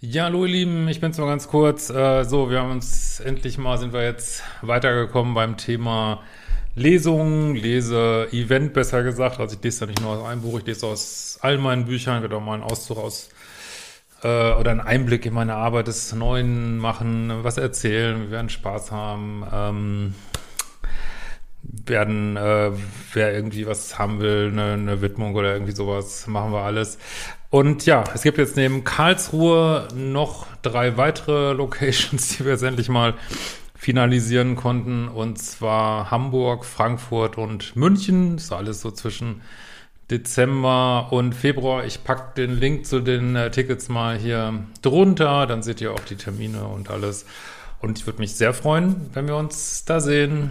Ja, hallo ihr Lieben, ich bin's mal ganz kurz. Äh, so, wir haben uns endlich mal, sind wir jetzt weitergekommen beim Thema Lesung, lese Event besser gesagt. Also ich lese ja nicht nur aus einem Buch, ich lese aus all meinen Büchern, werde auch mal einen Auszug aus äh, oder einen Einblick in meine Arbeit des Neuen machen, was erzählen, wir werden Spaß haben, ähm, werden, äh, wer irgendwie was haben will, eine, eine Widmung oder irgendwie sowas, machen wir alles. Und ja, es gibt jetzt neben Karlsruhe noch drei weitere Locations, die wir jetzt endlich mal finalisieren konnten. Und zwar Hamburg, Frankfurt und München. Das ist alles so zwischen Dezember und Februar. Ich packe den Link zu den äh, Tickets mal hier drunter. Dann seht ihr auch die Termine und alles. Und ich würde mich sehr freuen, wenn wir uns da sehen.